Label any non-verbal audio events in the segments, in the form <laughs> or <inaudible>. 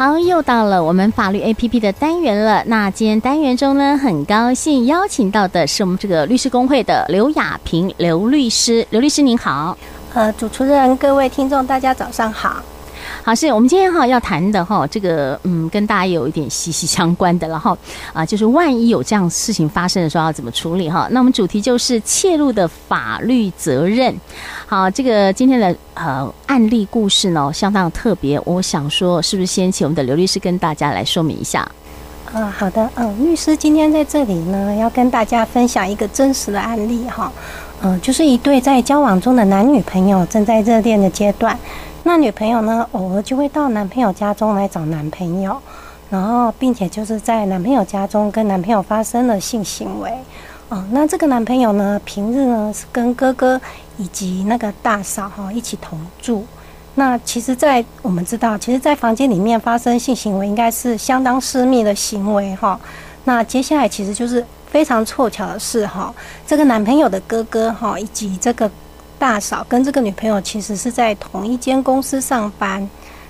好，又到了我们法律 APP 的单元了。那今天单元中呢，很高兴邀请到的是我们这个律师工会的刘雅萍刘律师。刘律师您好，呃，主持人、各位听众，大家早上好。好，是我们今天哈要谈的哈，这个嗯，跟大家有一点息息相关的了哈啊，就是万一有这样事情发生的时候要怎么处理哈？那我们主题就是窃录的法律责任。好，这个今天的呃案例故事呢相当特别，我想说是不是先请我们的刘律师跟大家来说明一下？啊、好的，嗯、律师今天在这里呢要跟大家分享一个真实的案例哈，嗯、就是一对在交往中的男女朋友正在热恋的阶段。那女朋友呢，偶尔就会到男朋友家中来找男朋友，然后并且就是在男朋友家中跟男朋友发生了性行为。哦，那这个男朋友呢，平日呢是跟哥哥以及那个大嫂哈一起同住。那其实，在我们知道，其实，在房间里面发生性行为应该是相当私密的行为哈。那接下来其实就是非常凑巧的是哈，这个男朋友的哥哥哈以及这个。大嫂跟这个女朋友其实是在同一间公司上班。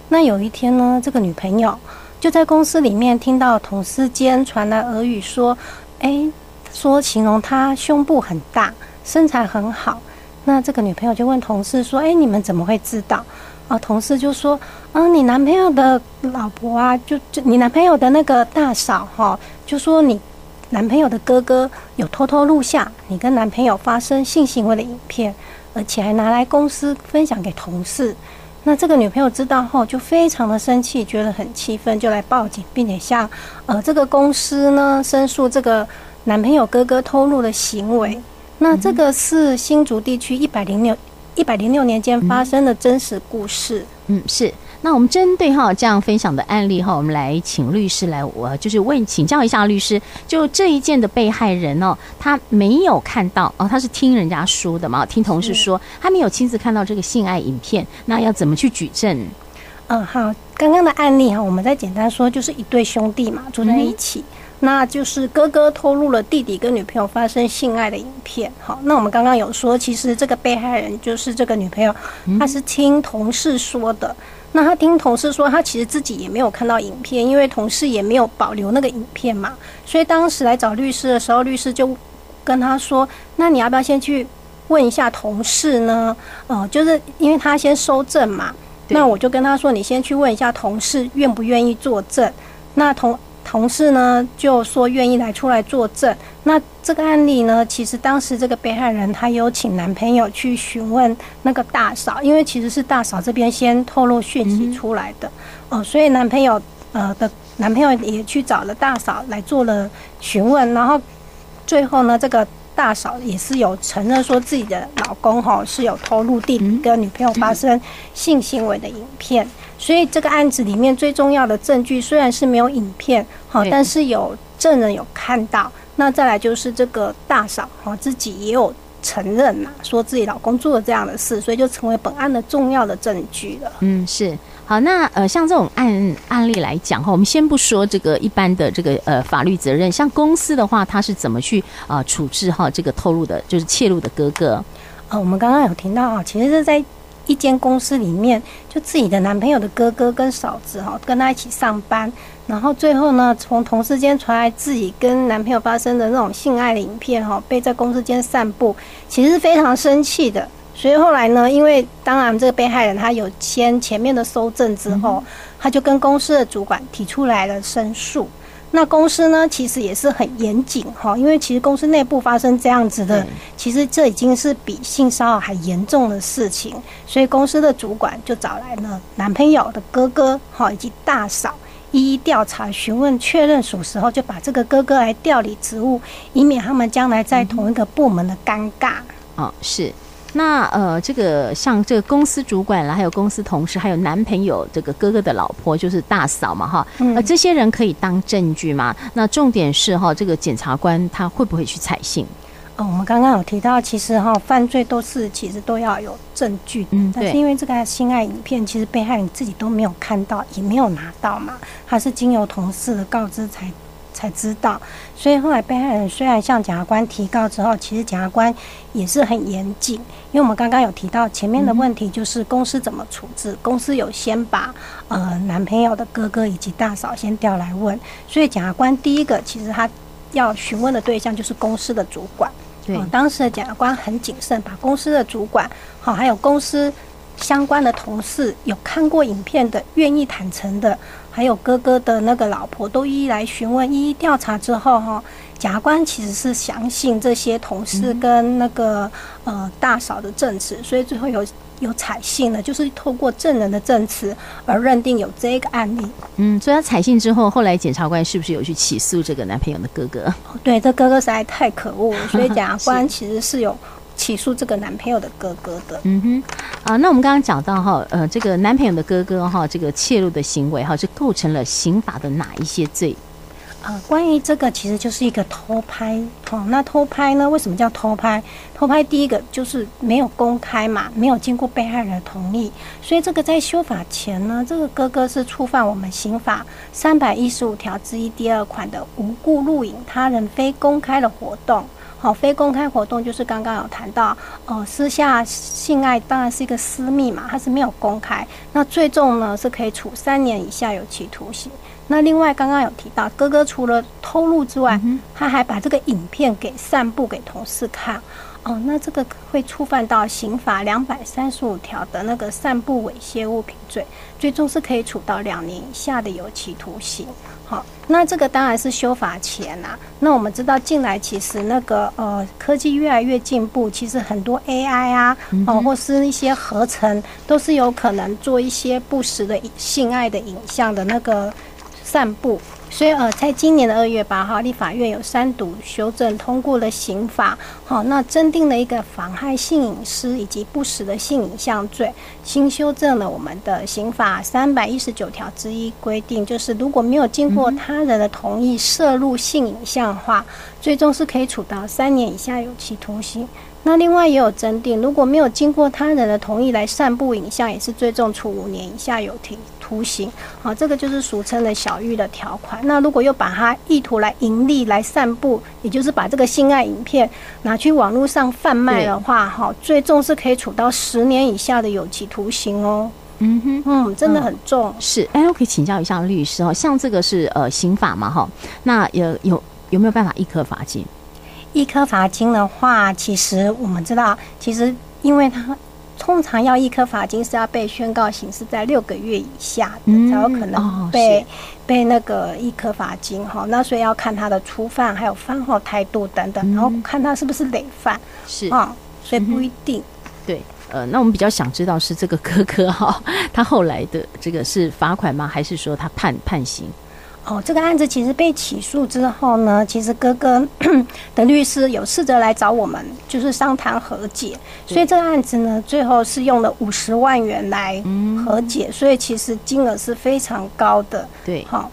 那有一天呢，这个女朋友就在公司里面听到同事间传来耳语说：“哎，说形容她胸部很大，身材很好。”那这个女朋友就问同事说：“哎，你们怎么会知道？”啊，同事就说：“嗯，你男朋友的老婆啊，就就你男朋友的那个大嫂哈，就说你男朋友的哥哥有偷偷录下你跟男朋友发生性行为的影片。”而且还拿来公司分享给同事，那这个女朋友知道后就非常的生气，觉得很气愤，就来报警，并且向呃这个公司呢申诉这个男朋友哥哥偷录的行为。那这个是新竹地区一百零六一百零六年间发生的真实故事。嗯，是。那我们针对哈这样分享的案例哈，我们来请律师来，我就是问请教一下律师，就这一件的被害人哦，他没有看到哦，他是听人家说的嘛，听同事说，他没有亲自看到这个性爱影片，那要怎么去举证？嗯，好，刚刚的案例哈，我们再简单说，就是一对兄弟嘛，住在一起。那就是哥哥偷录了弟弟跟女朋友发生性爱的影片。好，那我们刚刚有说，其实这个被害人就是这个女朋友，她是听同事说的。那她听同事说，她其实自己也没有看到影片，因为同事也没有保留那个影片嘛。所以当时来找律师的时候，律师就跟她说：“那你要不要先去问一下同事呢？”呃，就是因为他先收证嘛。那我就跟他说：“你先去问一下同事愿不愿意作证。”那同。同事呢就说愿意来出来作证。那这个案例呢，其实当时这个被害人她有请男朋友去询问那个大嫂，因为其实是大嫂这边先透露讯息出来的哦，所以男朋友呃的男朋友也去找了大嫂来做了询问，然后最后呢，这个大嫂也是有承认说自己的老公哈是有偷录弟弟跟女朋友发生性行为的影片。所以这个案子里面最重要的证据虽然是没有影片，好，但是有证人有看到。那再来就是这个大嫂哈自己也有承认呐，说自己老公做了这样的事，所以就成为本案的重要的证据了。嗯，是好。那呃，像这种案案例来讲哈，我们先不说这个一般的这个呃法律责任，像公司的话，他是怎么去啊处置哈这个透露的，就是窃录的哥哥？呃，我们刚刚有听到啊，其实是在。一间公司里面，就自己的男朋友的哥哥跟嫂子哈，跟他一起上班，然后最后呢，从同事间传来自己跟男朋友发生的那种性爱的影片哈，被在公司间散布，其实是非常生气的。所以后来呢，因为当然这个被害人他有签前面的搜证之后，他就跟公司的主管提出来了申诉。那公司呢，其实也是很严谨哈，因为其实公司内部发生这样子的，其实这已经是比性骚扰还严重的事情，所以公司的主管就找来了男朋友的哥哥哈以及大嫂，一一调查询问确认属实后，就把这个哥哥来调离职务，以免他们将来在同一个部门的尴尬。哦，是。那呃，这个像这个公司主管啦，还有公司同事，还有男朋友这个哥哥的老婆，就是大嫂嘛，哈，呃，这些人可以当证据吗？那重点是哈，这个检察官他会不会去采信？哦，我们刚刚有提到，其实哈，犯罪都是其实都要有证据，嗯，但是因为这个性爱影片，其实被害人自己都没有看到，也没有拿到嘛，他是经由同事的告知才。才知道。所以后来被害人虽然向检察官提告之后，其实检察官也是很严谨，因为我们刚刚有提到前面的问题，就是公司怎么处置。公司有先把呃男朋友的哥哥以及大嫂先调来问，所以检察官第一个其实他要询问的对象就是公司的主管。对，当时的检察官很谨慎，把公司的主管好还有公司。相关的同事有看过影片的，愿意坦诚的，还有哥哥的那个老婆都一一来询问，一一调查之后，哈，检察官其实是相信这些同事跟那个呃大嫂的证词，所以最后有有采信了，就是透过证人的证词而认定有这个案例。嗯，所以他采信之后，后来检察官是不是有去起诉这个男朋友的哥哥？对，这哥哥实在太可恶，所以检察官 <laughs> 其实是有。起诉这个男朋友的哥哥的，嗯哼，啊，那我们刚刚讲到哈，呃，这个男朋友的哥哥哈，这个窃录的行为哈，是构成了刑法的哪一些罪？啊，关于这个其实就是一个偷拍，哦，那偷拍呢，为什么叫偷拍？偷拍第一个就是没有公开嘛，没有经过被害人的同意，所以这个在修法前呢，这个哥哥是触犯我们刑法三百一十五条之一第二款的无故录影他人非公开的活动。好，非公开活动就是刚刚有谈到，呃，私下性爱当然是一个私密嘛，它是没有公开。那最重呢是可以处三年以下有期徒刑。那另外刚刚有提到，哥哥除了偷录之外，他还把这个影片给散布给同事看。哦，那这个会触犯到刑法两百三十五条的那个散布猥亵物品罪，最终是可以处到两年以下的有期徒刑。好，那这个当然是修法前啊。那我们知道，近来其实那个呃科技越来越进步，其实很多 AI 啊，哦或是一些合成，都是有可能做一些不实的性爱的影像的那个散布。所以呃，在今年的二月八号，立法院有三读修正通过了刑法，好，那增订了一个妨害性隐私以及不实的性影像罪，新修正了我们的刑法三百一十九条之一规定，就是如果没有经过他人的同意摄入性影像的话，最终是可以处到三年以下有期徒刑。那另外也有增订，如果没有经过他人的同意来散布影像，也是最重处五年以下有期徒刑。好，这个就是俗称的小玉的条款。那如果又把它意图来盈利来散布，也就是把这个性爱影片拿去网络上贩卖的话，哈，最重是可以处到十年以下的有期徒刑哦。嗯哼，嗯，真的很重。是，哎，我可以请教一下律师哦，像这个是呃刑法嘛，哈，那有有有没有办法一颗罚金？一颗罚金的话，其实我们知道，其实因为他通常要一颗罚金是要被宣告刑事在六个月以下的，才有可能被被那个一颗罚金哈。那所以要看他的初犯，还有犯后态度等等，然后看他是不是累犯，是啊，所以不一定。对，呃，那我们比较想知道是这个哥哥哈，他后来的这个是罚款吗？还是说他判判刑？哦，这个案子其实被起诉之后呢，其实哥哥 <coughs> 的律师有试着来找我们，就是商谈和解，所以这个案子呢，最后是用了五十万元来和解，所以其实金额是非常高的。对，好。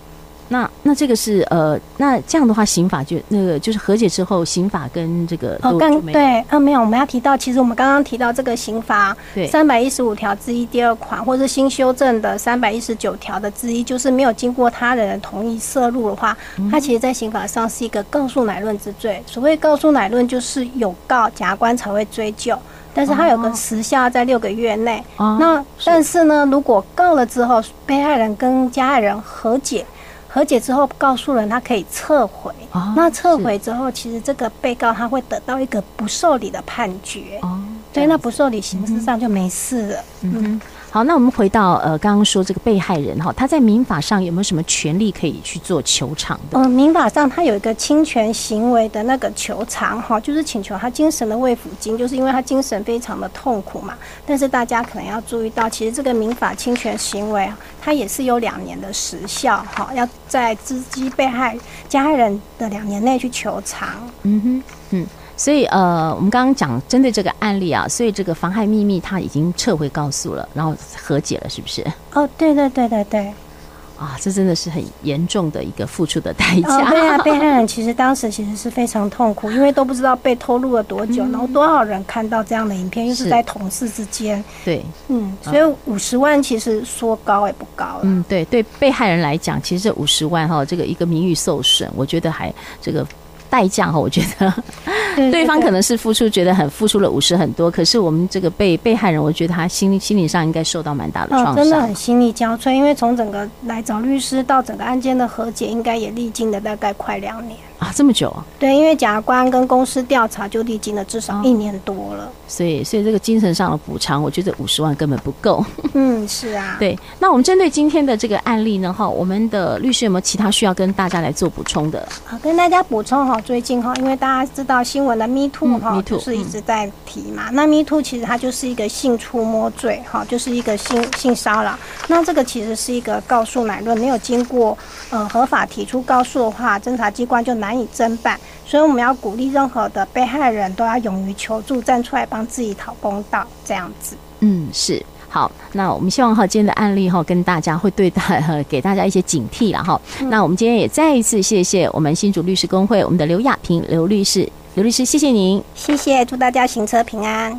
那那这个是呃，那这样的话，刑法就那个就是和解之后，刑法跟这个哦，刚对，啊，没有，我们要提到，其实我们刚刚提到这个刑法三百一十五条之一第二款，或者是新修正的三百一十九条的之一，就是没有经过他人的同意摄入的话，它其实在刑法上是一个告诉乃论之罪。所谓告诉乃论，就是有告，检察官才会追究，但是它有个时效在六个月内。那但是呢，如果告了之后，被害人跟加害人和解。和解之后，告诉人他可以撤回。哦、那撤回之后，其实这个被告他会得到一个不受理的判决。哦，对，那不受理，形式上就没事了。嗯。嗯好，那我们回到呃，刚刚说这个被害人哈，他在民法上有没有什么权利可以去做求偿的？嗯、呃，民法上他有一个侵权行为的那个求偿哈，就是请求他精神的慰抚金，就是因为他精神非常的痛苦嘛。但是大家可能要注意到，其实这个民法侵权行为，它也是有两年的时效哈，要在知悉被害加害人的两年内去求偿。嗯哼，嗯。所以呃，我们刚刚讲针对这个案例啊，所以这个妨害秘密他已经撤回告诉了，然后和解了，是不是？哦，对对对对对。啊，这真的是很严重的一个付出的代价。哦。对啊，被害人其实当时其实是非常痛苦，因为都不知道被偷录了多久，嗯、然后多少人看到这样的影片，又是在同事之间。对，嗯，所以五十万其实说高也不高了。嗯，对，对，被害人来讲，其实这五十万哈，这个一个名誉受损，我觉得还这个。代价哈，我觉得。对方可能是付出，觉得很付出了五十很多，可是我们这个被被害人，我觉得他心心理上应该受到蛮大的创伤，真的很心力交瘁。因为从整个来找律师到整个案件的和解，应该也历经了大概快两年啊，这么久啊？对，因为检察官跟公司调查就历经了至少一年多了，哦、所以所以这个精神上的补偿，我觉得五十万根本不够。<laughs> 嗯，是啊。<laughs> 对，那我们针对今天的这个案例呢，哈，我们的律师有没有其他需要跟大家来做补充的？啊，跟大家补充哈。最近哈，因为大家知道新闻的 Me Too 哈，就是一直在提嘛。那 Me Too 其实它就是一个性触摸罪哈，就是一个性性骚扰。那这个其实是一个告诉乃论，没有经过呃合法提出告诉的话，侦查机关就难以侦办。所以我们要鼓励任何的被害人都要勇于求助，站出来帮自己讨公道，这样子。嗯，是。好，那我们希望哈今天的案例哈跟大家会对大给大家一些警惕了哈。嗯、那我们今天也再一次谢谢我们新竹律师工会我们的刘亚平刘律师，刘律师谢谢您，谢谢，祝大家行车平安。